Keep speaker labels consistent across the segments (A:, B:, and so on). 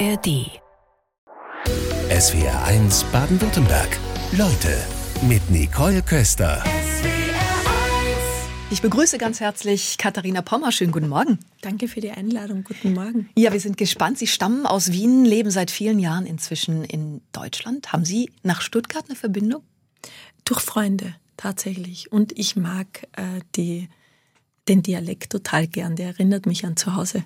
A: ARD.
B: SWR 1 Baden-Württemberg. Leute mit Nicole Köster.
A: Ich begrüße ganz herzlich Katharina Pommer. Schönen guten Morgen.
C: Danke für die Einladung. Guten Morgen.
A: Ja, wir sind gespannt. Sie stammen aus Wien, leben seit vielen Jahren inzwischen in Deutschland. Haben Sie nach Stuttgart eine Verbindung?
C: Durch Freunde tatsächlich. Und ich mag äh, die den Dialekt total gern. Der erinnert mich an zu Hause.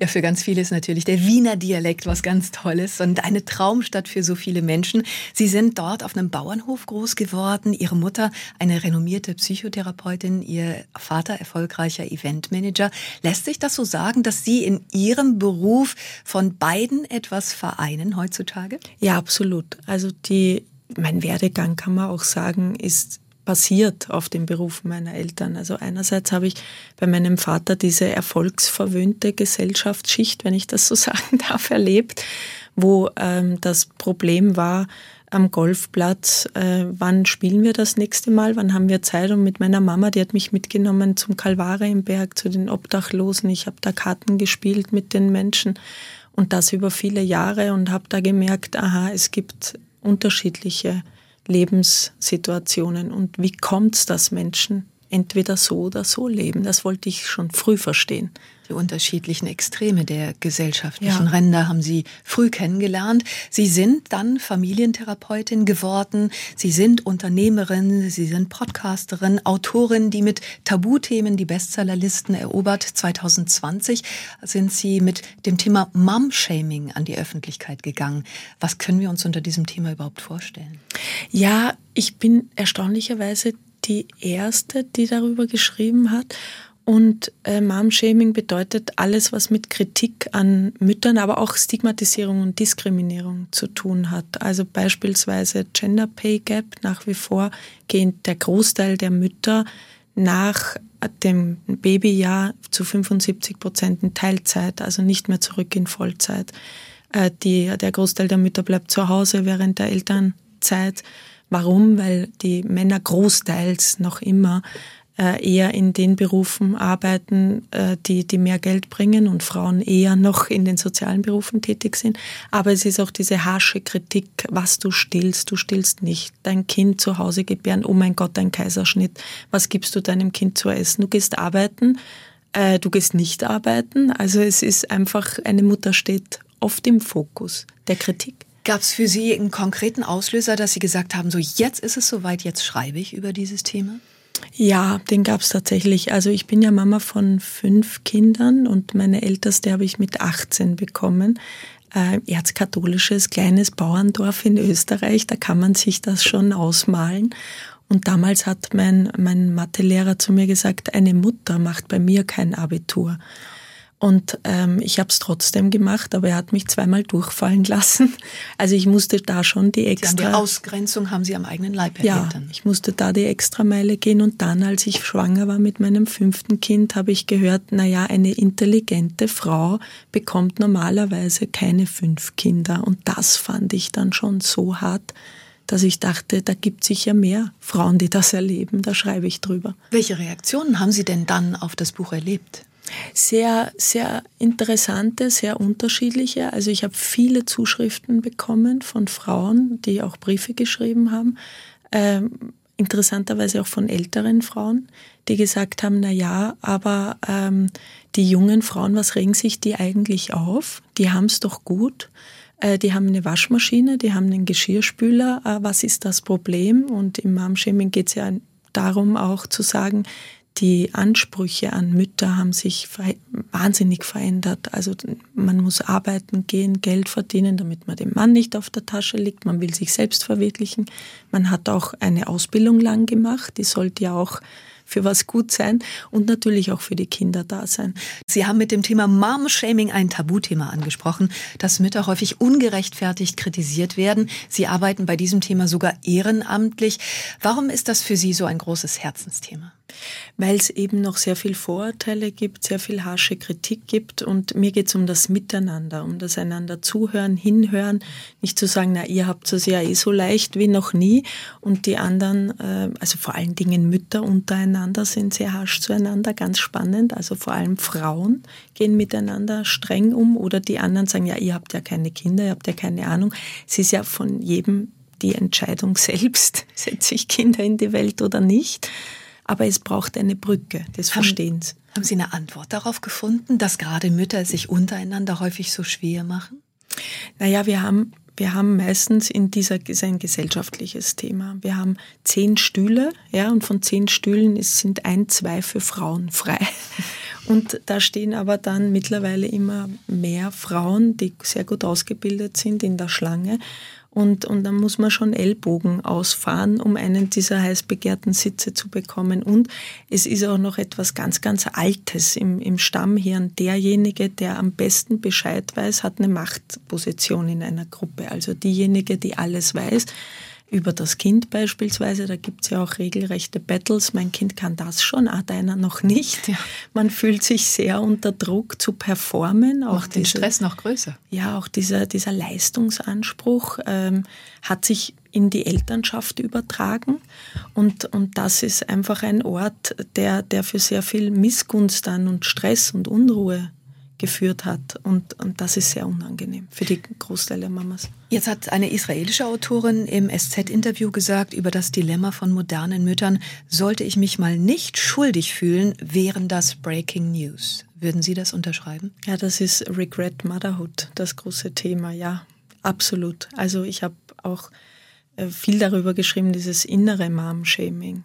A: Ja, für ganz viele ist natürlich der Wiener Dialekt was ganz Tolles und eine Traumstadt für so viele Menschen. Sie sind dort auf einem Bauernhof groß geworden. Ihre Mutter eine renommierte Psychotherapeutin, ihr Vater erfolgreicher Eventmanager. Lässt sich das so sagen, dass Sie in Ihrem Beruf von beiden etwas vereinen heutzutage?
C: Ja, absolut. Also die mein Werdegang kann man auch sagen, ist basiert auf dem Beruf meiner Eltern. Also einerseits habe ich bei meinem Vater diese erfolgsverwöhnte Gesellschaftsschicht, wenn ich das so sagen darf, erlebt, wo ähm, das Problem war, am Golfplatz, äh, wann spielen wir das nächste Mal, wann haben wir Zeit und mit meiner Mama, die hat mich mitgenommen zum Kalvare im Berg, zu den Obdachlosen. Ich habe da Karten gespielt mit den Menschen und das über viele Jahre und habe da gemerkt, aha, es gibt unterschiedliche Lebenssituationen und wie kommt es, dass Menschen entweder so oder so leben. Das wollte ich schon früh verstehen.
A: Die unterschiedlichen Extreme der gesellschaftlichen ja. Ränder haben Sie früh kennengelernt. Sie sind dann Familientherapeutin geworden. Sie sind Unternehmerin, Sie sind Podcasterin, Autorin, die mit Tabuthemen die Bestsellerlisten erobert. 2020 sind Sie mit dem Thema Mom-Shaming an die Öffentlichkeit gegangen. Was können wir uns unter diesem Thema überhaupt vorstellen?
C: Ja, ich bin erstaunlicherweise die erste, die darüber geschrieben hat. Und äh, Mom-Shaming bedeutet alles, was mit Kritik an Müttern, aber auch Stigmatisierung und Diskriminierung zu tun hat. Also beispielsweise Gender Pay Gap. Nach wie vor geht der Großteil der Mütter nach dem Babyjahr zu 75 Prozent in Teilzeit, also nicht mehr zurück in Vollzeit. Äh, die, der Großteil der Mütter bleibt zu Hause während der Elternzeit. Warum? Weil die Männer großteils noch immer eher in den Berufen arbeiten, äh, die, die mehr Geld bringen und Frauen eher noch in den sozialen Berufen tätig sind. Aber es ist auch diese harsche Kritik, was du stillst, du stillst nicht. Dein Kind zu Hause gebären, oh mein Gott, ein Kaiserschnitt. Was gibst du deinem Kind zu essen? Du gehst arbeiten, äh, du gehst nicht arbeiten. Also es ist einfach, eine Mutter steht oft im Fokus der Kritik.
A: Gab es für Sie einen konkreten Auslöser, dass Sie gesagt haben, so jetzt ist es soweit, jetzt schreibe ich über dieses Thema?
C: Ja, den gab es tatsächlich. Also ich bin ja Mama von fünf Kindern und meine älteste habe ich mit 18 bekommen. Äh, erzkatholisches kleines Bauerndorf in Österreich, da kann man sich das schon ausmalen. Und damals hat mein, mein Mathelehrer zu mir gesagt, eine Mutter macht bei mir kein Abitur. Und ähm, ich habe es trotzdem gemacht, aber er hat mich zweimal durchfallen lassen. Also ich musste da schon die extra...
A: die Ausgrenzung haben Sie am eigenen Leib erlebt.
C: Ja, dann. ich musste da die Extrameile gehen. Und dann, als ich schwanger war mit meinem fünften Kind, habe ich gehört, na ja, eine intelligente Frau bekommt normalerweise keine fünf Kinder. Und das fand ich dann schon so hart, dass ich dachte, da gibt sicher mehr Frauen, die das erleben. Da schreibe ich drüber.
A: Welche Reaktionen haben Sie denn dann auf das Buch erlebt?
C: Sehr, sehr interessante, sehr unterschiedliche. Also ich habe viele Zuschriften bekommen von Frauen, die auch Briefe geschrieben haben. Ähm, interessanterweise auch von älteren Frauen, die gesagt haben, na ja, aber ähm, die jungen Frauen, was regen sich die eigentlich auf? Die haben es doch gut. Äh, die haben eine Waschmaschine, die haben einen Geschirrspüler. Äh, was ist das Problem? Und im Mom-Shaming geht es ja darum auch zu sagen, die Ansprüche an Mütter haben sich wahnsinnig verändert. Also man muss arbeiten gehen, Geld verdienen, damit man dem Mann nicht auf der Tasche liegt. Man will sich selbst verwirklichen. Man hat auch eine Ausbildung lang gemacht. Die sollte ja auch für was gut sein und natürlich auch für die Kinder da sein.
A: Sie haben mit dem Thema Mom-Shaming ein Tabuthema angesprochen, dass Mütter häufig ungerechtfertigt kritisiert werden. Sie arbeiten bei diesem Thema sogar ehrenamtlich. Warum ist das für Sie so ein großes Herzensthema?
C: Weil es eben noch sehr viel Vorurteile gibt, sehr viel harsche Kritik gibt. Und mir geht es um das Miteinander, um das einander zuhören, hinhören, nicht zu sagen, na ihr habt es ja eh so leicht wie noch nie. Und die anderen, äh, also vor allen Dingen Mütter untereinander sind sehr harsch zueinander, ganz spannend, also vor allem Frauen gehen miteinander streng um. Oder die anderen sagen, ja ihr habt ja keine Kinder, ihr habt ja keine Ahnung, es ist ja von jedem die Entscheidung selbst, setze ich Kinder in die Welt oder nicht aber es braucht eine Brücke des Verstehens.
A: Haben Sie eine Antwort darauf gefunden, dass gerade Mütter sich untereinander häufig so schwer machen?
C: Naja, wir haben, wir haben meistens in dieser, ist ein gesellschaftliches Thema. Wir haben zehn Stühle, ja, und von zehn Stühlen sind ein, zwei für Frauen frei. Und da stehen aber dann mittlerweile immer mehr Frauen, die sehr gut ausgebildet sind in der Schlange. Und, und dann muss man schon Ellbogen ausfahren, um einen dieser heiß begehrten Sitze zu bekommen. Und es ist auch noch etwas ganz, ganz Altes im, im Stammhirn. Derjenige, der am besten Bescheid weiß, hat eine Machtposition in einer Gruppe. Also diejenige, die alles weiß, über das Kind beispielsweise. Da gibt es ja auch regelrechte Battles. Mein Kind kann das schon, ah, deiner noch nicht. Ja. Man fühlt sich sehr unter Druck zu performen.
A: Auch Macht den Stress noch größer.
C: Ja, auch dieser, dieser Leistungsanspruch ähm, hat sich in die Elternschaft übertragen. Und, und das ist einfach ein Ort, der, der für sehr viel Missgunst dann und Stress und Unruhe geführt hat. Und, und das ist sehr unangenehm für die Großteil der Mamas.
A: Jetzt hat eine israelische Autorin im SZ-Interview gesagt, über das Dilemma von modernen Müttern, sollte ich mich mal nicht schuldig fühlen, wären das Breaking News. Würden Sie das unterschreiben?
C: Ja, das ist Regret Motherhood, das große Thema, ja, absolut. Also ich habe auch äh, viel darüber geschrieben, dieses innere Mom-Shaming.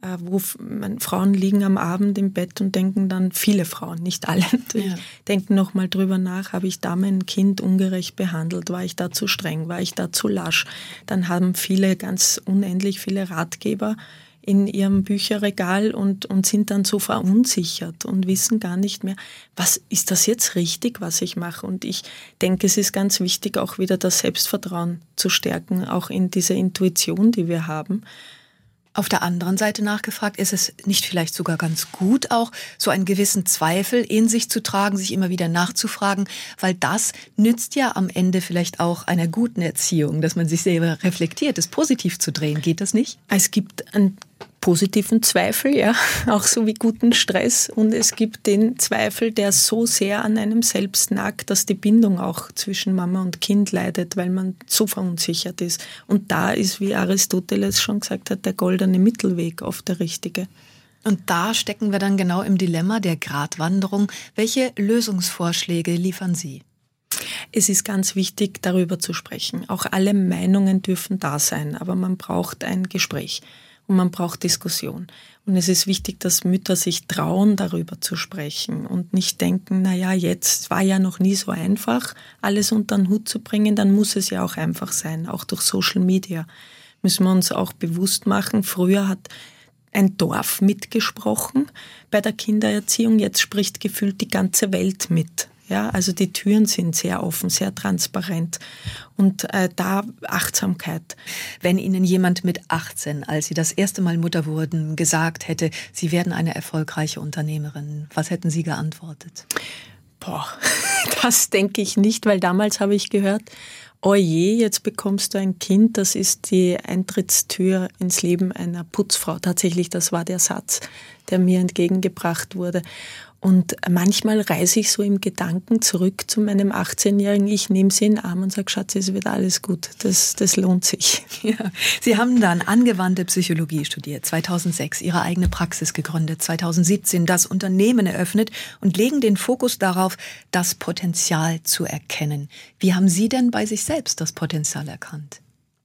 C: Äh, wo Frauen liegen am Abend im Bett und denken dann, viele Frauen, nicht alle, ja. denken nochmal drüber nach, habe ich da mein Kind ungerecht behandelt, war ich da zu streng, war ich da zu lasch. Dann haben viele ganz unendlich viele Ratgeber in ihrem Bücherregal und, und sind dann so verunsichert und wissen gar nicht mehr, was ist das jetzt richtig, was ich mache. Und ich denke, es ist ganz wichtig, auch wieder das Selbstvertrauen zu stärken, auch in dieser Intuition, die wir haben
A: auf der anderen Seite nachgefragt, ist es nicht vielleicht sogar ganz gut, auch so einen gewissen Zweifel in sich zu tragen, sich immer wieder nachzufragen, weil das nützt ja am Ende vielleicht auch einer guten Erziehung, dass man sich selber reflektiert, es positiv zu drehen. Geht das nicht?
C: Es gibt ein positiven Zweifel, ja, auch so wie guten Stress. Und es gibt den Zweifel, der so sehr an einem selbst nagt, dass die Bindung auch zwischen Mama und Kind leidet, weil man so verunsichert ist. Und da ist, wie Aristoteles schon gesagt hat, der goldene Mittelweg oft der richtige.
A: Und da stecken wir dann genau im Dilemma der Gratwanderung. Welche Lösungsvorschläge liefern Sie?
C: Es ist ganz wichtig, darüber zu sprechen. Auch alle Meinungen dürfen da sein, aber man braucht ein Gespräch und man braucht Diskussion. Und es ist wichtig, dass Mütter sich trauen, darüber zu sprechen und nicht denken, na ja, jetzt war ja noch nie so einfach, alles unter den Hut zu bringen, dann muss es ja auch einfach sein, auch durch Social Media. Müssen wir uns auch bewusst machen, früher hat ein Dorf mitgesprochen bei der Kindererziehung, jetzt spricht gefühlt die ganze Welt mit. Ja, also die Türen sind sehr offen, sehr transparent und äh, da Achtsamkeit.
A: Wenn Ihnen jemand mit 18, als Sie das erste Mal Mutter wurden, gesagt hätte, Sie werden eine erfolgreiche Unternehmerin, was hätten Sie geantwortet?
C: Boah, das denke ich nicht, weil damals habe ich gehört, oje, jetzt bekommst du ein Kind, das ist die Eintrittstür ins Leben einer Putzfrau. Tatsächlich, das war der Satz, der mir entgegengebracht wurde. Und manchmal reise ich so im Gedanken zurück zu meinem 18-jährigen Ich, nehme sie in den Arm und sage, Schatz, es wird alles gut. Das, das lohnt sich.
A: Ja. Sie haben dann angewandte Psychologie studiert, 2006 Ihre eigene Praxis gegründet, 2017 das Unternehmen eröffnet und legen den Fokus darauf, das Potenzial zu erkennen. Wie haben Sie denn bei sich selbst das Potenzial erkannt?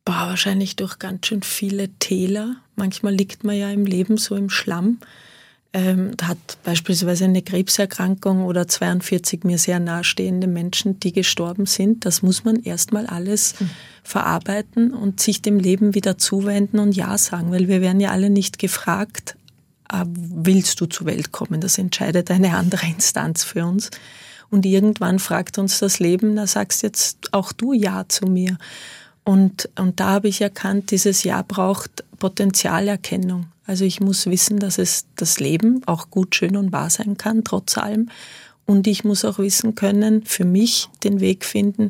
C: Boah, wahrscheinlich durch ganz schön viele Täler. Manchmal liegt man ja im Leben so im Schlamm ähm, hat beispielsweise eine Krebserkrankung oder 42 mir sehr nahestehende Menschen, die gestorben sind. Das muss man erstmal alles mhm. verarbeiten und sich dem Leben wieder zuwenden und Ja sagen, weil wir werden ja alle nicht gefragt, äh, willst du zur Welt kommen? Das entscheidet eine andere Instanz für uns. Und irgendwann fragt uns das Leben, da sagst jetzt auch du Ja zu mir. Und, und da habe ich erkannt, dieses Ja braucht Potenzialerkennung. Also ich muss wissen, dass es das Leben auch gut, schön und wahr sein kann, trotz allem. Und ich muss auch wissen können, für mich den Weg finden,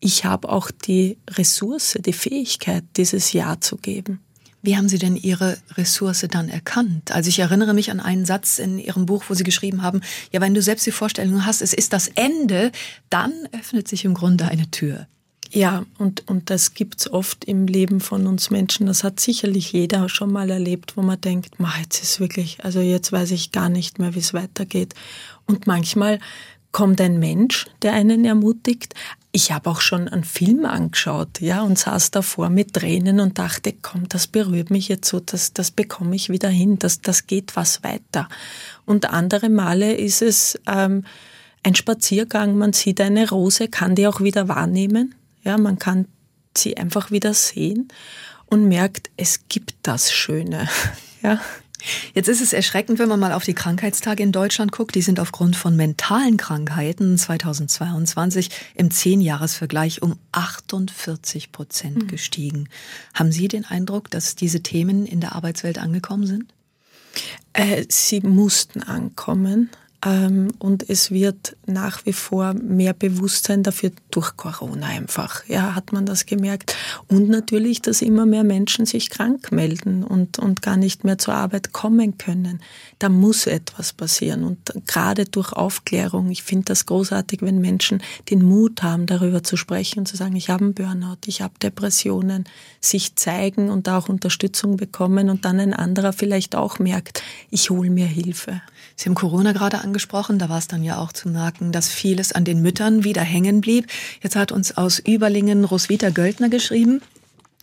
C: ich habe auch die Ressource, die Fähigkeit, dieses Ja zu geben.
A: Wie haben Sie denn Ihre Ressource dann erkannt? Also ich erinnere mich an einen Satz in Ihrem Buch, wo Sie geschrieben haben, ja, wenn du selbst die Vorstellung hast, es ist das Ende, dann öffnet sich im Grunde eine Tür.
C: Ja, und, und das gibt's oft im Leben von uns Menschen. Das hat sicherlich jeder schon mal erlebt, wo man denkt, Ma, jetzt ist wirklich, also jetzt weiß ich gar nicht mehr, wie es weitergeht. Und manchmal kommt ein Mensch, der einen ermutigt. Ich habe auch schon einen Film angeschaut, ja, und saß davor mit Tränen und dachte, komm, das berührt mich jetzt so, das, das bekomme ich wieder hin, das, das geht was weiter. Und andere Male ist es ähm, ein Spaziergang, man sieht eine Rose, kann die auch wieder wahrnehmen, ja, man kann sie einfach wieder sehen und merkt, es gibt das Schöne. Ja.
A: Jetzt ist es erschreckend, wenn man mal auf die Krankheitstage in Deutschland guckt. Die sind aufgrund von mentalen Krankheiten 2022 im Zehnjahresvergleich um 48 Prozent mhm. gestiegen. Haben Sie den Eindruck, dass diese Themen in der Arbeitswelt angekommen sind?
C: Äh, sie mussten ankommen. Ähm, und es wird nach wie vor mehr Bewusstsein dafür durch Corona einfach. Ja, hat man das gemerkt. Und natürlich, dass immer mehr Menschen sich krank melden und, und gar nicht mehr zur Arbeit kommen können. Da muss etwas passieren. Und gerade durch Aufklärung, ich finde das großartig, wenn Menschen den Mut haben, darüber zu sprechen und zu sagen, ich habe einen Burnout, ich habe Depressionen, sich zeigen und auch Unterstützung bekommen und dann ein anderer vielleicht auch merkt, ich hole mir Hilfe.
A: Sie haben Corona gerade angesprochen, da war es dann ja auch zu merken, dass vieles an den Müttern wieder hängen blieb. Jetzt hat uns aus Überlingen Roswitha Göldner geschrieben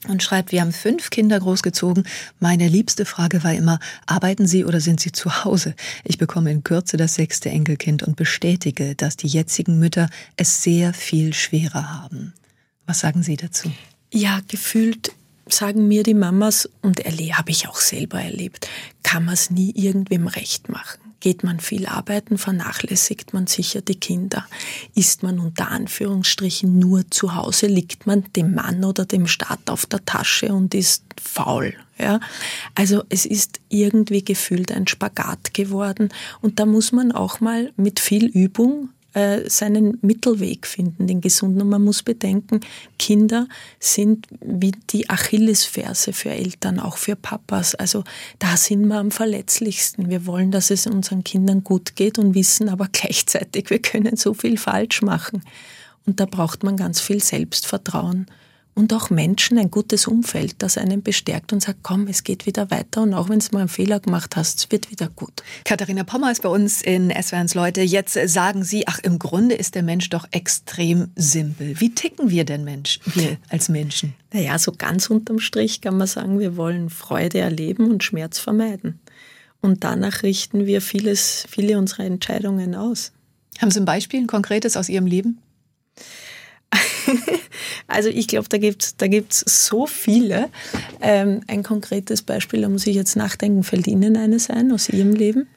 A: und schreibt, wir haben fünf Kinder großgezogen. Meine liebste Frage war immer, arbeiten Sie oder sind Sie zu Hause? Ich bekomme in Kürze das sechste Enkelkind und bestätige, dass die jetzigen Mütter es sehr viel schwerer haben. Was sagen Sie dazu?
C: Ja, gefühlt sagen mir die Mamas, und habe ich auch selber erlebt, kann man es nie irgendwem recht machen. Geht man viel arbeiten, vernachlässigt man sicher die Kinder. Ist man unter Anführungsstrichen nur zu Hause, liegt man dem Mann oder dem Staat auf der Tasche und ist faul. Ja? Also es ist irgendwie gefühlt ein Spagat geworden und da muss man auch mal mit viel Übung äh, seinen Mittelweg finden, den gesunden. Und man muss bedenken, Kinder sind wie die Achillesferse für Eltern, auch für Papas. Also da sind wir am verletzlichsten. Wir wollen, dass es unseren Kindern gut geht und wissen aber gleichzeitig, wir können so viel falsch machen. Und da braucht man ganz viel Selbstvertrauen und auch Menschen, ein gutes Umfeld, das einen bestärkt und sagt, komm, es geht wieder weiter und auch wenn du mal einen Fehler gemacht hast, es wird wieder gut.
A: Katharina Pommer ist bei uns in SWRs Leute. Jetzt sagen Sie, ach, im Grunde ist der Mensch doch extrem simpel. Wie ticken wir denn Mensch, wir als Menschen?
C: Naja, so ganz unterm Strich kann man sagen, wir wollen Freude erleben und Schmerz vermeiden. Und danach richten wir vieles, viele unserer Entscheidungen aus.
A: Haben Sie ein Beispiel, ein konkretes aus Ihrem Leben?
C: also ich glaube, da gibt es da gibt's so viele. Ähm, ein konkretes Beispiel, da muss ich jetzt nachdenken, fällt Ihnen eines ein aus Ihrem Leben?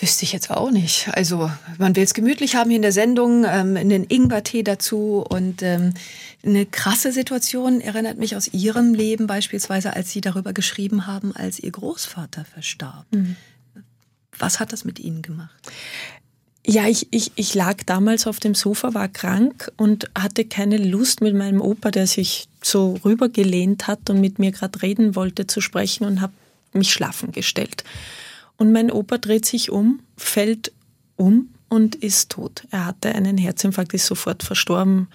A: Wüsste ich jetzt auch nicht. Also man will es gemütlich haben hier in der Sendung, ähm, einen Ingwer-Tee dazu und ähm, eine krasse Situation erinnert mich aus Ihrem Leben beispielsweise, als Sie darüber geschrieben haben, als Ihr Großvater verstarb. Mhm. Was hat das mit Ihnen gemacht?
C: Ja, ich, ich, ich lag damals auf dem Sofa, war krank und hatte keine Lust mit meinem Opa, der sich so rübergelehnt hat und mit mir gerade reden wollte, zu sprechen und habe mich schlafen gestellt. Und mein Opa dreht sich um, fällt um und ist tot. Er hatte einen Herzinfarkt, ist sofort verstorben.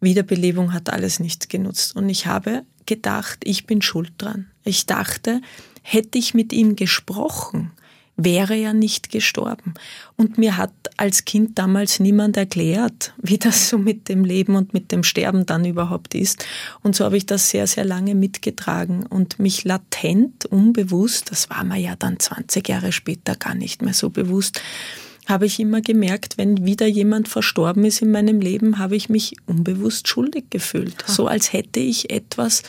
C: Wiederbelebung hat alles nichts genutzt. Und ich habe gedacht, ich bin schuld dran. Ich dachte, hätte ich mit ihm gesprochen, wäre ja nicht gestorben. Und mir hat als Kind damals niemand erklärt, wie das so mit dem Leben und mit dem Sterben dann überhaupt ist. Und so habe ich das sehr, sehr lange mitgetragen und mich latent, unbewusst, das war mir ja dann 20 Jahre später gar nicht mehr so bewusst, habe ich immer gemerkt, wenn wieder jemand verstorben ist in meinem Leben, habe ich mich unbewusst schuldig gefühlt. So als hätte ich etwas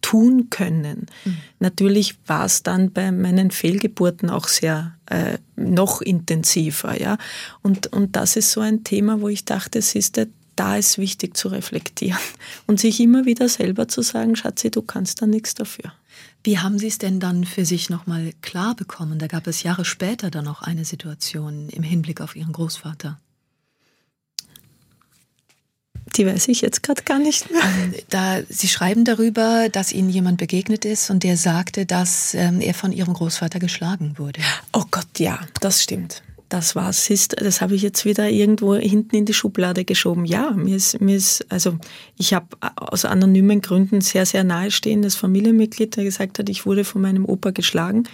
C: tun können. Mhm. Natürlich war es dann bei meinen Fehlgeburten auch sehr äh, noch intensiver, ja. Und, und das ist so ein Thema, wo ich dachte, es ist der, da ist wichtig zu reflektieren und sich immer wieder selber zu sagen, Schatzi, du kannst da nichts dafür.
A: Wie haben Sie es denn dann für sich nochmal klar bekommen? Da gab es Jahre später dann noch eine Situation im Hinblick auf Ihren Großvater.
C: Die weiß ich jetzt gerade gar nicht mehr.
A: Ähm, da, Sie schreiben darüber, dass Ihnen jemand begegnet ist und der sagte, dass ähm, er von Ihrem Großvater geschlagen wurde.
C: Oh Gott, ja, das stimmt. Das war's. Das habe ich jetzt wieder irgendwo hinten in die Schublade geschoben. Ja, mir ist, mir ist also ich habe aus anonymen Gründen sehr, sehr nahestehendes Familienmitglied, der gesagt hat, ich wurde von meinem Opa geschlagen.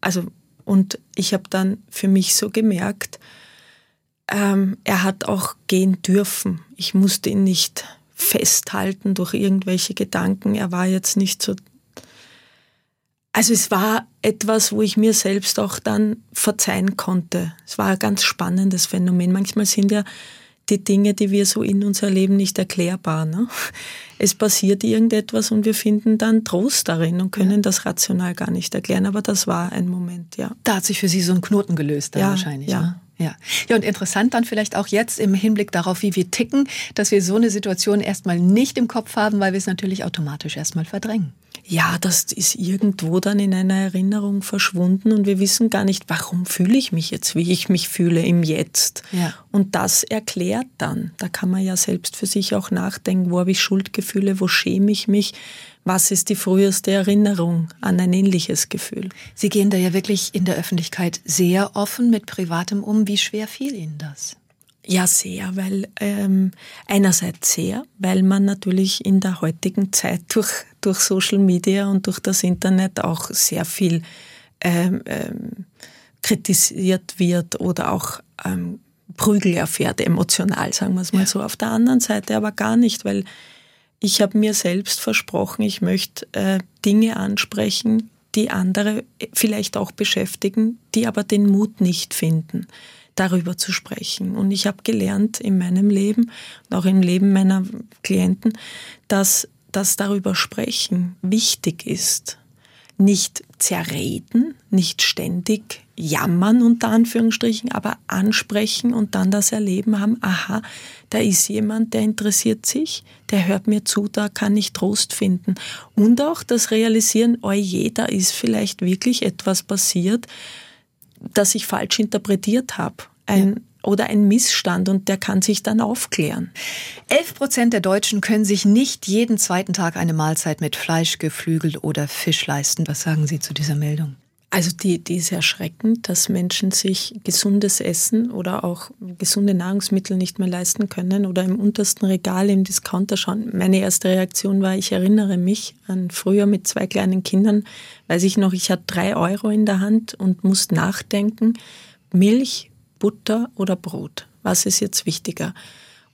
C: Also, und ich habe dann für mich so gemerkt, ähm, er hat auch gehen dürfen. Ich musste ihn nicht festhalten durch irgendwelche Gedanken. Er war jetzt nicht so. Also es war etwas, wo ich mir selbst auch dann verzeihen konnte. Es war ein ganz spannendes Phänomen. Manchmal sind ja die Dinge, die wir so in uns erleben, nicht erklärbar. Ne? Es passiert irgendetwas und wir finden dann Trost darin und können ja. das rational gar nicht erklären. Aber das war ein Moment, ja.
A: Da hat sich für Sie so ein Knoten gelöst, dann ja, wahrscheinlich. Ja. Ne? Ja. ja, und interessant dann vielleicht auch jetzt im Hinblick darauf, wie wir ticken, dass wir so eine Situation erstmal nicht im Kopf haben, weil wir es natürlich automatisch erstmal verdrängen.
C: Ja, das ist irgendwo dann in einer Erinnerung verschwunden und wir wissen gar nicht, warum fühle ich mich jetzt, wie ich mich fühle im Jetzt. Ja. Und das erklärt dann. Da kann man ja selbst für sich auch nachdenken, wo habe ich Schuldgefühle, wo schäme ich mich, was ist die früheste Erinnerung an ein ähnliches Gefühl?
A: Sie gehen da ja wirklich in der Öffentlichkeit sehr offen mit Privatem um. Wie schwer fiel Ihnen das?
C: Ja, sehr, weil ähm, einerseits sehr, weil man natürlich in der heutigen Zeit durch, durch Social Media und durch das Internet auch sehr viel ähm, ähm, kritisiert wird oder auch ähm, Prügel erfährt, emotional, sagen wir es mal ja. so. Auf der anderen Seite aber gar nicht, weil ich habe mir selbst versprochen, ich möchte äh, Dinge ansprechen, die andere vielleicht auch beschäftigen, die aber den Mut nicht finden, darüber zu sprechen. Und ich habe gelernt in meinem Leben und auch im Leben meiner Klienten, dass das darüber sprechen wichtig ist nicht zerreden, nicht ständig jammern unter Anführungsstrichen, aber ansprechen und dann das Erleben haben, aha, da ist jemand, der interessiert sich, der hört mir zu, da kann ich Trost finden. Und auch das Realisieren, oh je, da ist vielleicht wirklich etwas passiert, das ich falsch interpretiert habe. Ein, ja oder ein Missstand und der kann sich dann aufklären.
A: Elf Prozent der Deutschen können sich nicht jeden zweiten Tag eine Mahlzeit mit Fleisch, Geflügel oder Fisch leisten. Was sagen Sie zu dieser Meldung?
C: Also die, die ist erschreckend, dass Menschen sich gesundes Essen oder auch gesunde Nahrungsmittel nicht mehr leisten können oder im untersten Regal im Discounter schauen. Meine erste Reaktion war, ich erinnere mich an früher mit zwei kleinen Kindern, weiß ich noch, ich hatte drei Euro in der Hand und musste nachdenken, Milch Butter oder Brot? Was ist jetzt wichtiger?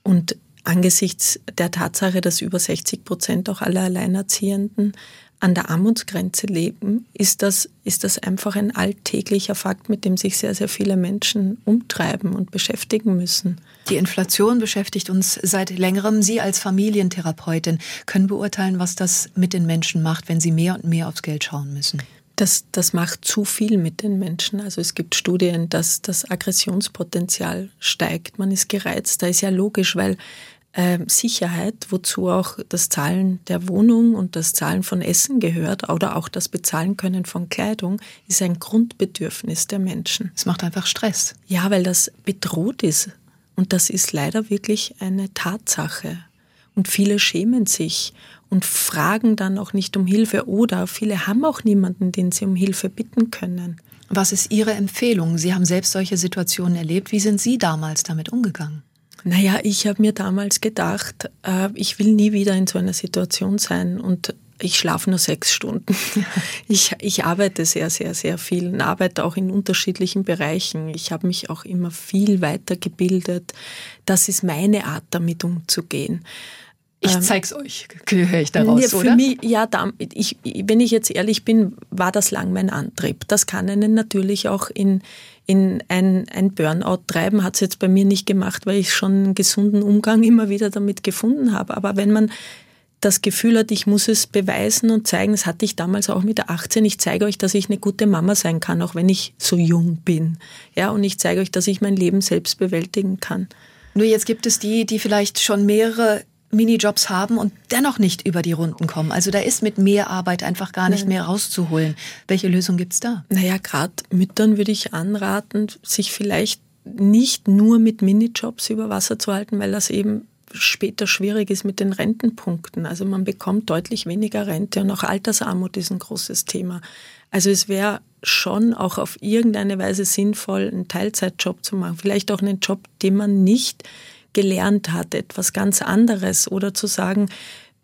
C: Und angesichts der Tatsache, dass über 60 Prozent auch aller Alleinerziehenden an der Armutsgrenze leben, ist das, ist das einfach ein alltäglicher Fakt, mit dem sich sehr, sehr viele Menschen umtreiben und beschäftigen müssen.
A: Die Inflation beschäftigt uns seit längerem. Sie als Familientherapeutin können beurteilen, was das mit den Menschen macht, wenn sie mehr und mehr aufs Geld schauen müssen.
C: Das, das macht zu viel mit den Menschen. Also es gibt Studien, dass das Aggressionspotenzial steigt. Man ist gereizt. Da ist ja logisch, weil äh, Sicherheit, wozu auch das Zahlen der Wohnung und das Zahlen von Essen gehört oder auch das Bezahlen können von Kleidung, ist ein Grundbedürfnis der Menschen.
A: Es macht einfach Stress.
C: Ja, weil das bedroht ist. Und das ist leider wirklich eine Tatsache. Und viele schämen sich und fragen dann auch nicht um Hilfe oder viele haben auch niemanden, den sie um Hilfe bitten können.
A: Was ist Ihre Empfehlung? Sie haben selbst solche Situationen erlebt. Wie sind Sie damals damit umgegangen?
C: Naja, ich habe mir damals gedacht, äh, ich will nie wieder in so einer Situation sein und ich schlafe nur sechs Stunden. Ich, ich arbeite sehr, sehr, sehr viel und arbeite auch in unterschiedlichen Bereichen. Ich habe mich auch immer viel weitergebildet. Das ist meine Art, damit umzugehen.
A: Ich ähm, zeig's euch, höre ich daraus, ja, für oder?
C: Mich, ja, da, ich, wenn ich jetzt ehrlich bin, war das lang mein Antrieb. Das kann einen natürlich auch in, in ein, ein Burnout treiben. Hat es jetzt bei mir nicht gemacht, weil ich schon einen gesunden Umgang immer wieder damit gefunden habe. Aber wenn man das Gefühl hat, ich muss es beweisen und zeigen, das hatte ich damals auch mit der 18, ich zeige euch, dass ich eine gute Mama sein kann, auch wenn ich so jung bin. Ja, und ich zeige euch, dass ich mein Leben selbst bewältigen kann.
A: Nur jetzt gibt es die, die vielleicht schon mehrere Minijobs haben und dennoch nicht über die Runden kommen. Also da ist mit mehr Arbeit einfach gar nicht mehr rauszuholen. Welche Lösung gibt's da?
C: Naja, gerade Müttern würde ich anraten, sich vielleicht nicht nur mit Minijobs über Wasser zu halten, weil das eben später schwierig ist mit den Rentenpunkten. Also man bekommt deutlich weniger Rente und auch Altersarmut ist ein großes Thema. Also es wäre schon auch auf irgendeine Weise sinnvoll, einen Teilzeitjob zu machen. Vielleicht auch einen Job, den man nicht gelernt hat, etwas ganz anderes oder zu sagen,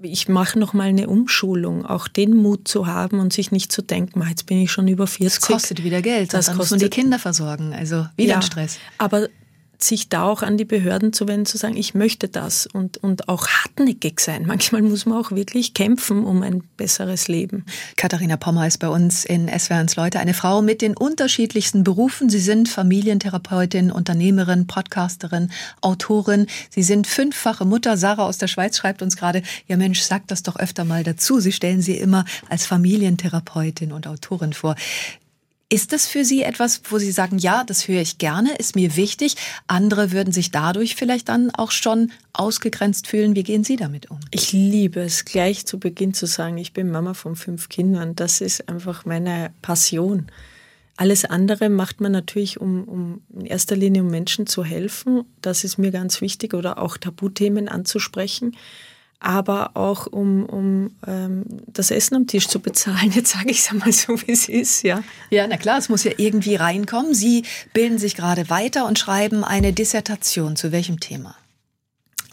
C: ich mache noch mal eine Umschulung, auch den Mut zu haben und sich nicht zu denken, "Ma, jetzt bin ich schon über 40.
A: Das kostet wieder Geld.
C: Das
A: dann muss man die
C: kostet-
A: Kinder versorgen. Also wieder
C: Ja,
A: Stress.
C: Aber sich da auch an die Behörden zu wenden, zu sagen, ich möchte das und, und auch hartnäckig sein. Manchmal muss man auch wirklich kämpfen um ein besseres Leben.
A: Katharina Pommer ist bei uns in SWRs Leute, eine Frau mit den unterschiedlichsten Berufen. Sie sind Familientherapeutin, Unternehmerin, Podcasterin, Autorin. Sie sind fünffache Mutter. Sarah aus der Schweiz schreibt uns gerade, ja Mensch, sag das doch öfter mal dazu. Sie stellen sie immer als Familientherapeutin und Autorin vor. Ist das für Sie etwas, wo Sie sagen, ja, das höre ich gerne, ist mir wichtig. Andere würden sich dadurch vielleicht dann auch schon ausgegrenzt fühlen. Wie gehen Sie damit um?
C: Ich liebe es, gleich zu Beginn zu sagen, ich bin Mama von fünf Kindern. Das ist einfach meine Passion. Alles andere macht man natürlich, um, um in erster Linie um Menschen zu helfen. Das ist mir ganz wichtig oder auch Tabuthemen anzusprechen. Aber auch um, um ähm, das Essen am Tisch zu bezahlen. Jetzt sage ich es einmal so, wie es ist, ja.
A: Ja, na klar, es muss ja irgendwie reinkommen. Sie bilden sich gerade weiter und schreiben eine Dissertation. Zu welchem Thema?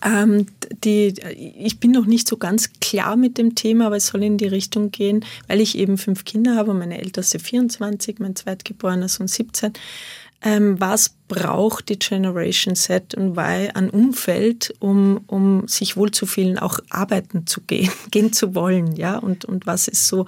C: Ähm, die, ich bin noch nicht so ganz klar mit dem Thema, aber es soll in die Richtung gehen, weil ich eben fünf Kinder habe, meine älteste 24, mein zweitgeborener Sohn 17. Ähm, was braucht die Generation Z und weil ein Umfeld, um, um sich wohlzufühlen, auch arbeiten zu gehen, gehen zu wollen, ja? Und, und was ist so,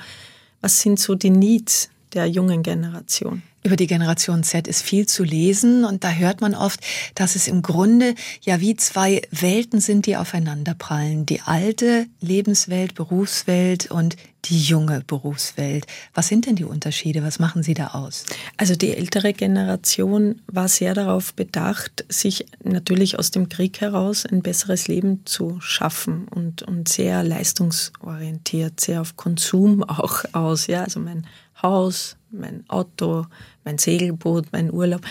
C: was sind so die Needs der jungen Generation?
A: Über die Generation Z ist viel zu lesen und da hört man oft, dass es im Grunde ja wie zwei Welten sind, die aufeinanderprallen. Die alte Lebenswelt, Berufswelt und die junge Berufswelt. Was sind denn die Unterschiede? Was machen Sie da aus?
C: Also die ältere Generation war sehr darauf bedacht, sich natürlich aus dem Krieg heraus ein besseres Leben zu schaffen und, und sehr leistungsorientiert, sehr auf Konsum auch aus. Ja, also mein Haus, mein Auto, mein Segelboot, mein Urlaub,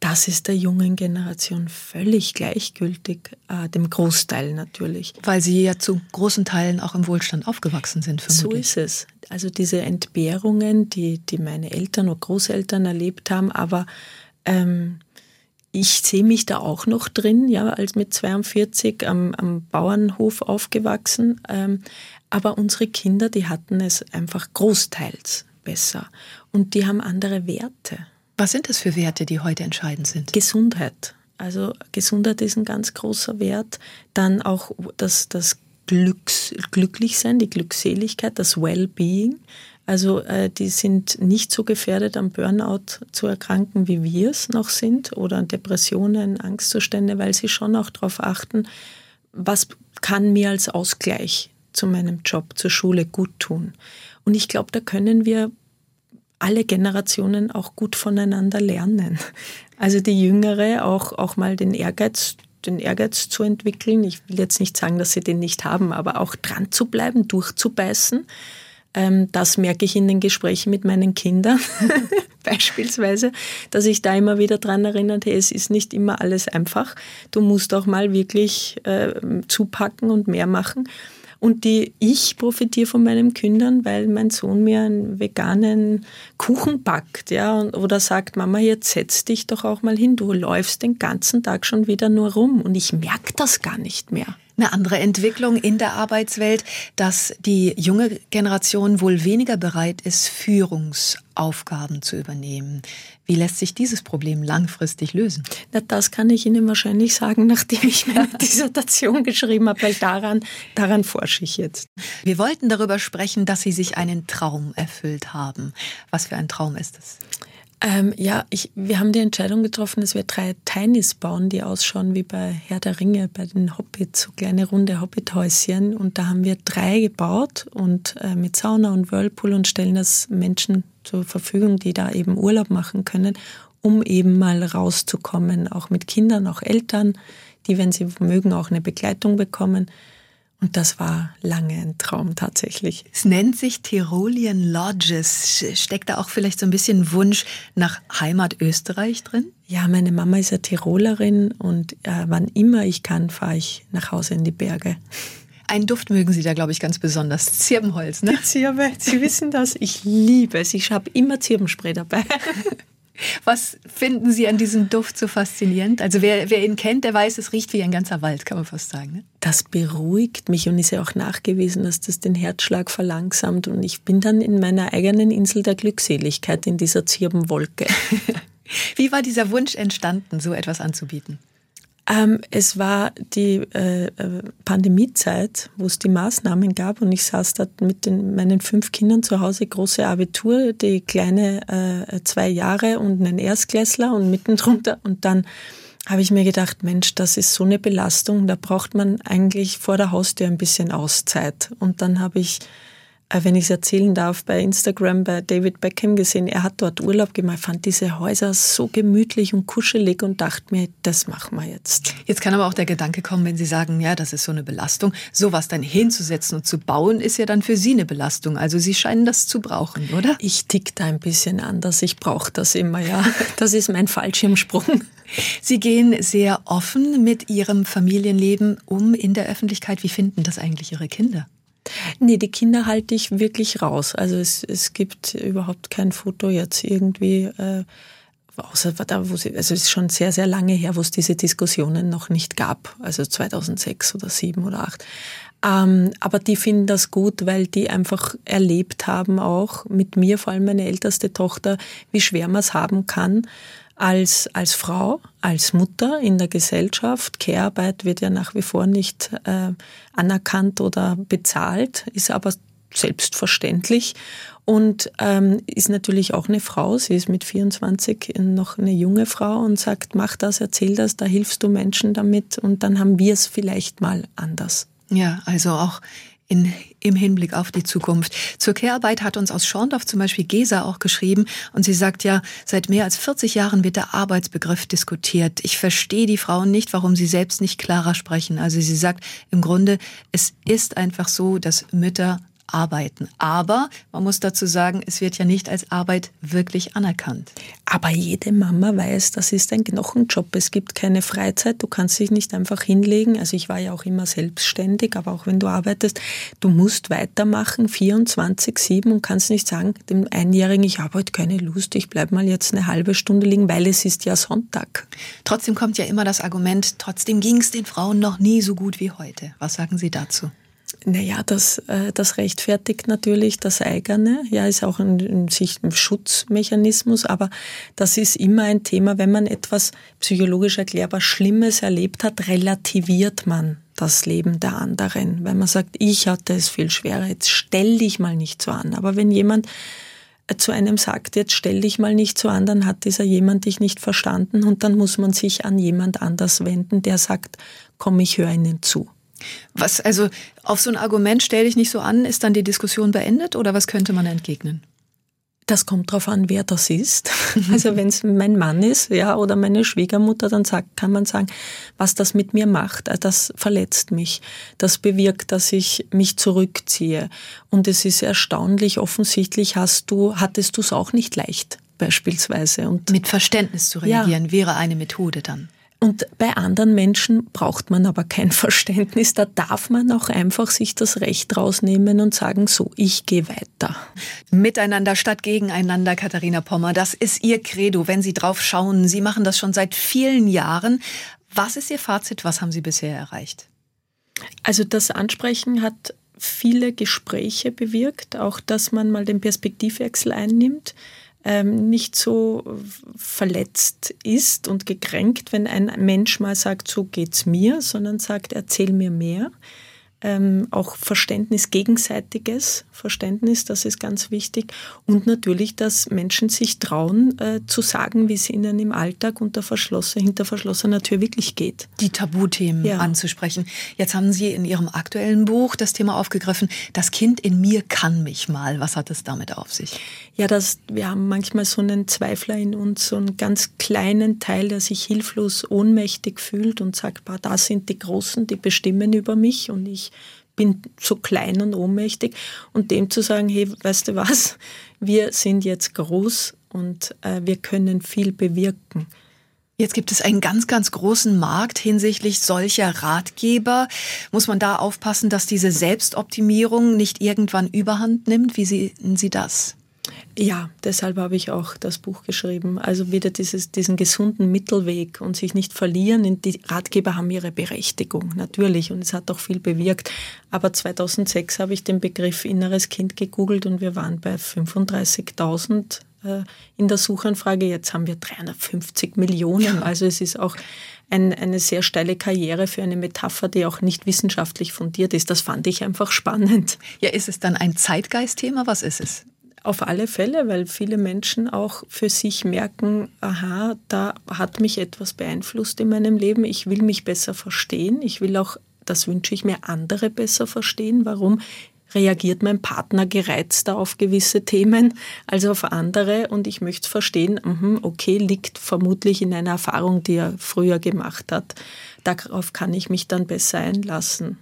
C: das ist der jungen Generation völlig gleichgültig, äh, dem Großteil natürlich.
A: Weil Sie ja zu großen Teilen auch im Wohlstand aufgewachsen sind,
C: So
A: vermutlich.
C: ist es. Also diese Entbehrungen, die, die meine Eltern oder Großeltern erlebt haben, aber ähm, ich sehe mich da auch noch drin, ja, als mit 42 am, am Bauernhof aufgewachsen. Ähm, aber unsere Kinder, die hatten es einfach großteils besser. Und die haben andere Werte.
A: Was sind das für Werte, die heute entscheidend sind?
C: Gesundheit. Also Gesundheit ist ein ganz großer Wert. Dann auch das, das Glücks, Glücklichsein, die Glückseligkeit, das Wellbeing. Also äh, die sind nicht so gefährdet, am Burnout zu erkranken, wie wir es noch sind, oder an Depressionen, Angstzustände, weil sie schon auch darauf achten, was kann mir als Ausgleich zu meinem Job, zur Schule gut tun. Und ich glaube, da können wir alle Generationen auch gut voneinander lernen. Also die Jüngere auch, auch mal den Ehrgeiz, den Ehrgeiz zu entwickeln. Ich will jetzt nicht sagen, dass sie den nicht haben, aber auch dran zu bleiben, durchzubeißen. Ähm, das merke ich in den Gesprächen mit meinen Kindern beispielsweise, dass ich da immer wieder dran erinnert, hey, es ist nicht immer alles einfach. Du musst auch mal wirklich äh, zupacken und mehr machen. Und die, ich profitiere von meinen Kindern, weil mein Sohn mir einen veganen Kuchen backt, ja, und, oder sagt, Mama, jetzt setz dich doch auch mal hin, du läufst den ganzen Tag schon wieder nur rum und ich merke das gar nicht mehr.
A: Eine andere Entwicklung in der Arbeitswelt, dass die junge Generation wohl weniger bereit ist, Führungsaufgaben zu übernehmen. Wie lässt sich dieses Problem langfristig lösen?
C: Na, das kann ich Ihnen wahrscheinlich sagen, nachdem ich meine Dissertation geschrieben habe, weil daran, daran forsche ich jetzt.
A: Wir wollten darüber sprechen, dass Sie sich einen Traum erfüllt haben. Was für ein Traum ist es?
C: Ähm, ja, ich, wir haben die Entscheidung getroffen, dass wir drei Tinys bauen, die ausschauen wie bei Herr der Ringe, bei den Hobbits, so kleine runde Hobbithäuschen. Und da haben wir drei gebaut und äh, mit Sauna und Whirlpool und stellen das Menschen zur Verfügung, die da eben Urlaub machen können, um eben mal rauszukommen, auch mit Kindern, auch Eltern, die, wenn sie mögen, auch eine Begleitung bekommen. Und das war lange ein Traum tatsächlich.
A: Es nennt sich Tirolian Lodges. Steckt da auch vielleicht so ein bisschen Wunsch nach Heimat Österreich drin?
C: Ja, meine Mama ist ja Tirolerin und äh, wann immer ich kann, fahre ich nach Hause in die Berge.
A: Einen Duft mögen Sie da, glaube ich, ganz besonders. Zirbenholz, ne?
C: Die Zirbe, Sie wissen das. Ich liebe es. Ich habe immer Zirbenspray dabei.
A: Was finden Sie an diesem Duft so faszinierend? Also wer, wer ihn kennt, der weiß, es riecht wie ein ganzer Wald, kann man fast sagen. Ne?
C: Das beruhigt mich und ist ja auch nachgewiesen, dass das den Herzschlag verlangsamt. Und ich bin dann in meiner eigenen Insel der Glückseligkeit in dieser Zirbenwolke.
A: wie war dieser Wunsch entstanden, so etwas anzubieten?
C: Ähm, es war die äh, äh, Pandemiezeit, wo es die Maßnahmen gab und ich saß dort mit den, meinen fünf Kindern zu Hause, große Abitur, die kleine äh, zwei Jahre und einen Erstklässler und mitten drunter und dann habe ich mir gedacht, Mensch, das ist so eine Belastung, da braucht man eigentlich vor der Haustür ein bisschen Auszeit. Und dann habe ich wenn ich es erzählen darf, bei Instagram bei David Beckham gesehen. Er hat dort Urlaub gemacht, fand diese Häuser so gemütlich und kuschelig und dachte mir, das machen wir jetzt.
A: Jetzt kann aber auch der Gedanke kommen, wenn Sie sagen, ja, das ist so eine Belastung, sowas dann hinzusetzen und zu bauen, ist ja dann für Sie eine Belastung. Also Sie scheinen das zu brauchen, oder?
C: Ich tick da ein bisschen anders. Ich brauche das immer, ja. Das ist mein Fallschirmsprung.
A: Sie gehen sehr offen mit Ihrem Familienleben um in der Öffentlichkeit. Wie finden das eigentlich Ihre Kinder?
C: Nee, die Kinder halte ich wirklich raus. Also es, es gibt überhaupt kein Foto jetzt irgendwie, äh, außer da, wo sie, also es ist schon sehr, sehr lange her, wo es diese Diskussionen noch nicht gab. Also 2006 oder 2007 oder 2008. Ähm, aber die finden das gut, weil die einfach erlebt haben auch mit mir, vor allem meine älteste Tochter, wie schwer man es haben kann, als, als Frau, als Mutter in der Gesellschaft. Care-Arbeit wird ja nach wie vor nicht äh, anerkannt oder bezahlt, ist aber selbstverständlich und ähm, ist natürlich auch eine Frau. Sie ist mit 24 noch eine junge Frau und sagt, mach das, erzähl das, da hilfst du Menschen damit und dann haben wir es vielleicht mal anders.
A: Ja, also auch in, im Hinblick auf die Zukunft. Zur Kehrarbeit hat uns aus Schorndorf zum Beispiel Gesa auch geschrieben und sie sagt ja, seit mehr als 40 Jahren wird der Arbeitsbegriff diskutiert. Ich verstehe die Frauen nicht, warum sie selbst nicht klarer sprechen. Also sie sagt im Grunde, es ist einfach so, dass Mütter arbeiten. Aber man muss dazu sagen, es wird ja nicht als Arbeit wirklich anerkannt.
C: Aber jede Mama weiß, das ist ein Knochenjob. Es gibt keine Freizeit. Du kannst dich nicht einfach hinlegen. Also ich war ja auch immer selbstständig, aber auch wenn du arbeitest, du musst weitermachen, 24-7 und kannst nicht sagen, dem Einjährigen, ich habe heute keine Lust, ich bleibe mal jetzt eine halbe Stunde liegen, weil es ist ja Sonntag.
A: Trotzdem kommt ja immer das Argument, trotzdem ging es den Frauen noch nie so gut wie heute. Was sagen Sie dazu?
C: Naja, das, äh, das rechtfertigt natürlich das eigene. Ja, ist auch ein, ein Schutzmechanismus, aber das ist immer ein Thema, wenn man etwas psychologisch erklärbar Schlimmes erlebt hat, relativiert man das Leben der anderen. Wenn man sagt, ich hatte es viel schwerer, jetzt stell dich mal nicht so an. Aber wenn jemand äh, zu einem sagt, jetzt stell dich mal nicht so an, dann hat dieser jemand dich nicht verstanden und dann muss man sich an jemand anders wenden, der sagt, komm, ich höre Ihnen zu.
A: Was, also auf so ein Argument stell dich nicht so an, ist dann die Diskussion beendet oder was könnte man entgegnen?
C: Das kommt darauf an, wer das ist. Also wenn es mein Mann ist, ja, oder meine Schwiegermutter, dann sagt, kann man sagen, was das mit mir macht. Das verletzt mich. Das bewirkt, dass ich mich zurückziehe. Und es ist erstaunlich, offensichtlich hast du, hattest du es auch nicht leicht, beispielsweise.
A: Und mit Verständnis zu reagieren ja. wäre eine Methode dann.
C: Und bei anderen Menschen braucht man aber kein Verständnis. Da darf man auch einfach sich das Recht rausnehmen und sagen, so, ich gehe weiter.
A: Miteinander statt gegeneinander, Katharina Pommer. Das ist Ihr Credo, wenn Sie drauf schauen. Sie machen das schon seit vielen Jahren. Was ist Ihr Fazit? Was haben Sie bisher erreicht?
C: Also das Ansprechen hat viele Gespräche bewirkt, auch dass man mal den Perspektivwechsel einnimmt nicht so verletzt ist und gekränkt, wenn ein Mensch mal sagt, so geht's mir, sondern sagt, erzähl mir mehr ähm, auch Verständnis, gegenseitiges Verständnis, das ist ganz wichtig. Und natürlich, dass Menschen sich trauen, äh, zu sagen, wie es ihnen im Alltag unter verschlossen, hinter verschlossener Tür wirklich geht.
A: Die Tabuthemen ja. anzusprechen. Jetzt haben Sie in Ihrem aktuellen Buch das Thema aufgegriffen, das Kind in mir kann mich mal. Was hat es damit auf sich?
C: Ja, das, wir haben manchmal so einen Zweifler in uns, so einen ganz kleinen Teil, der sich hilflos, ohnmächtig fühlt und sagt, bah, da sind die Großen, die bestimmen über mich und ich bin so klein und ohnmächtig. Und dem zu sagen, hey, weißt du was, wir sind jetzt groß und äh, wir können viel bewirken.
A: Jetzt gibt es einen ganz, ganz großen Markt hinsichtlich solcher Ratgeber. Muss man da aufpassen, dass diese Selbstoptimierung nicht irgendwann überhand nimmt? Wie sehen Sie das?
C: Ja, deshalb habe ich auch das Buch geschrieben. Also wieder dieses, diesen gesunden Mittelweg und sich nicht verlieren. Die Ratgeber haben ihre Berechtigung, natürlich, und es hat auch viel bewirkt. Aber 2006 habe ich den Begriff inneres Kind gegoogelt und wir waren bei 35.000 äh, in der Suchanfrage. Jetzt haben wir 350 Millionen. Also es ist auch ein, eine sehr steile Karriere für eine Metapher, die auch nicht wissenschaftlich fundiert ist. Das fand ich einfach spannend.
A: Ja, ist es dann ein Zeitgeistthema? Was ist es?
C: Auf alle Fälle, weil viele Menschen auch für sich merken, aha, da hat mich etwas beeinflusst in meinem Leben. Ich will mich besser verstehen. Ich will auch, das wünsche ich mir, andere besser verstehen. Warum reagiert mein Partner gereizter auf gewisse Themen als auf andere und ich möchte verstehen, mhm, okay, liegt vermutlich in einer Erfahrung, die er früher gemacht hat. Darauf kann ich mich dann besser einlassen.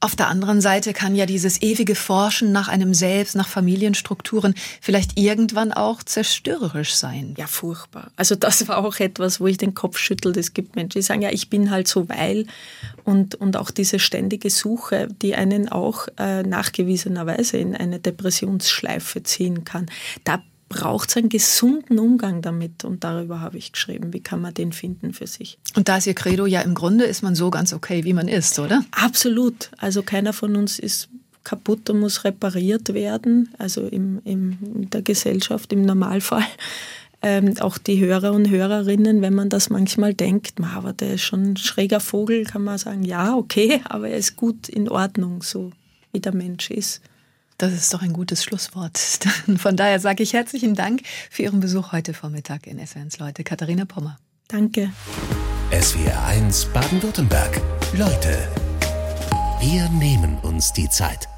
A: Auf der anderen Seite kann ja dieses ewige Forschen nach einem Selbst, nach Familienstrukturen vielleicht irgendwann auch zerstörerisch sein.
C: Ja, furchtbar. Also das war auch etwas, wo ich den Kopf schüttel. Es gibt Menschen, die sagen, ja, ich bin halt so weil. Und, und auch diese ständige Suche, die einen auch äh, nachgewiesenerweise in eine Depressionsschleife ziehen kann. Da braucht es einen gesunden Umgang damit und darüber habe ich geschrieben. Wie kann man den finden für sich?
A: Und da ist Ihr Credo ja im Grunde ist man so ganz okay, wie man ist, oder?
C: Absolut. Also keiner von uns ist kaputt und muss repariert werden, also im, im, in der Gesellschaft im Normalfall. Ähm, auch die Hörer und Hörerinnen, wenn man das manchmal denkt, aber der ist schon ein schräger Vogel, kann man sagen, ja, okay, aber er ist gut in Ordnung, so wie der Mensch ist.
A: Das ist doch ein gutes Schlusswort. Von daher sage ich herzlichen Dank für Ihren Besuch heute Vormittag in SWR1 Leute. Katharina Pommer.
C: Danke.
B: SWR1 Baden-Württemberg. Leute, wir nehmen uns die Zeit.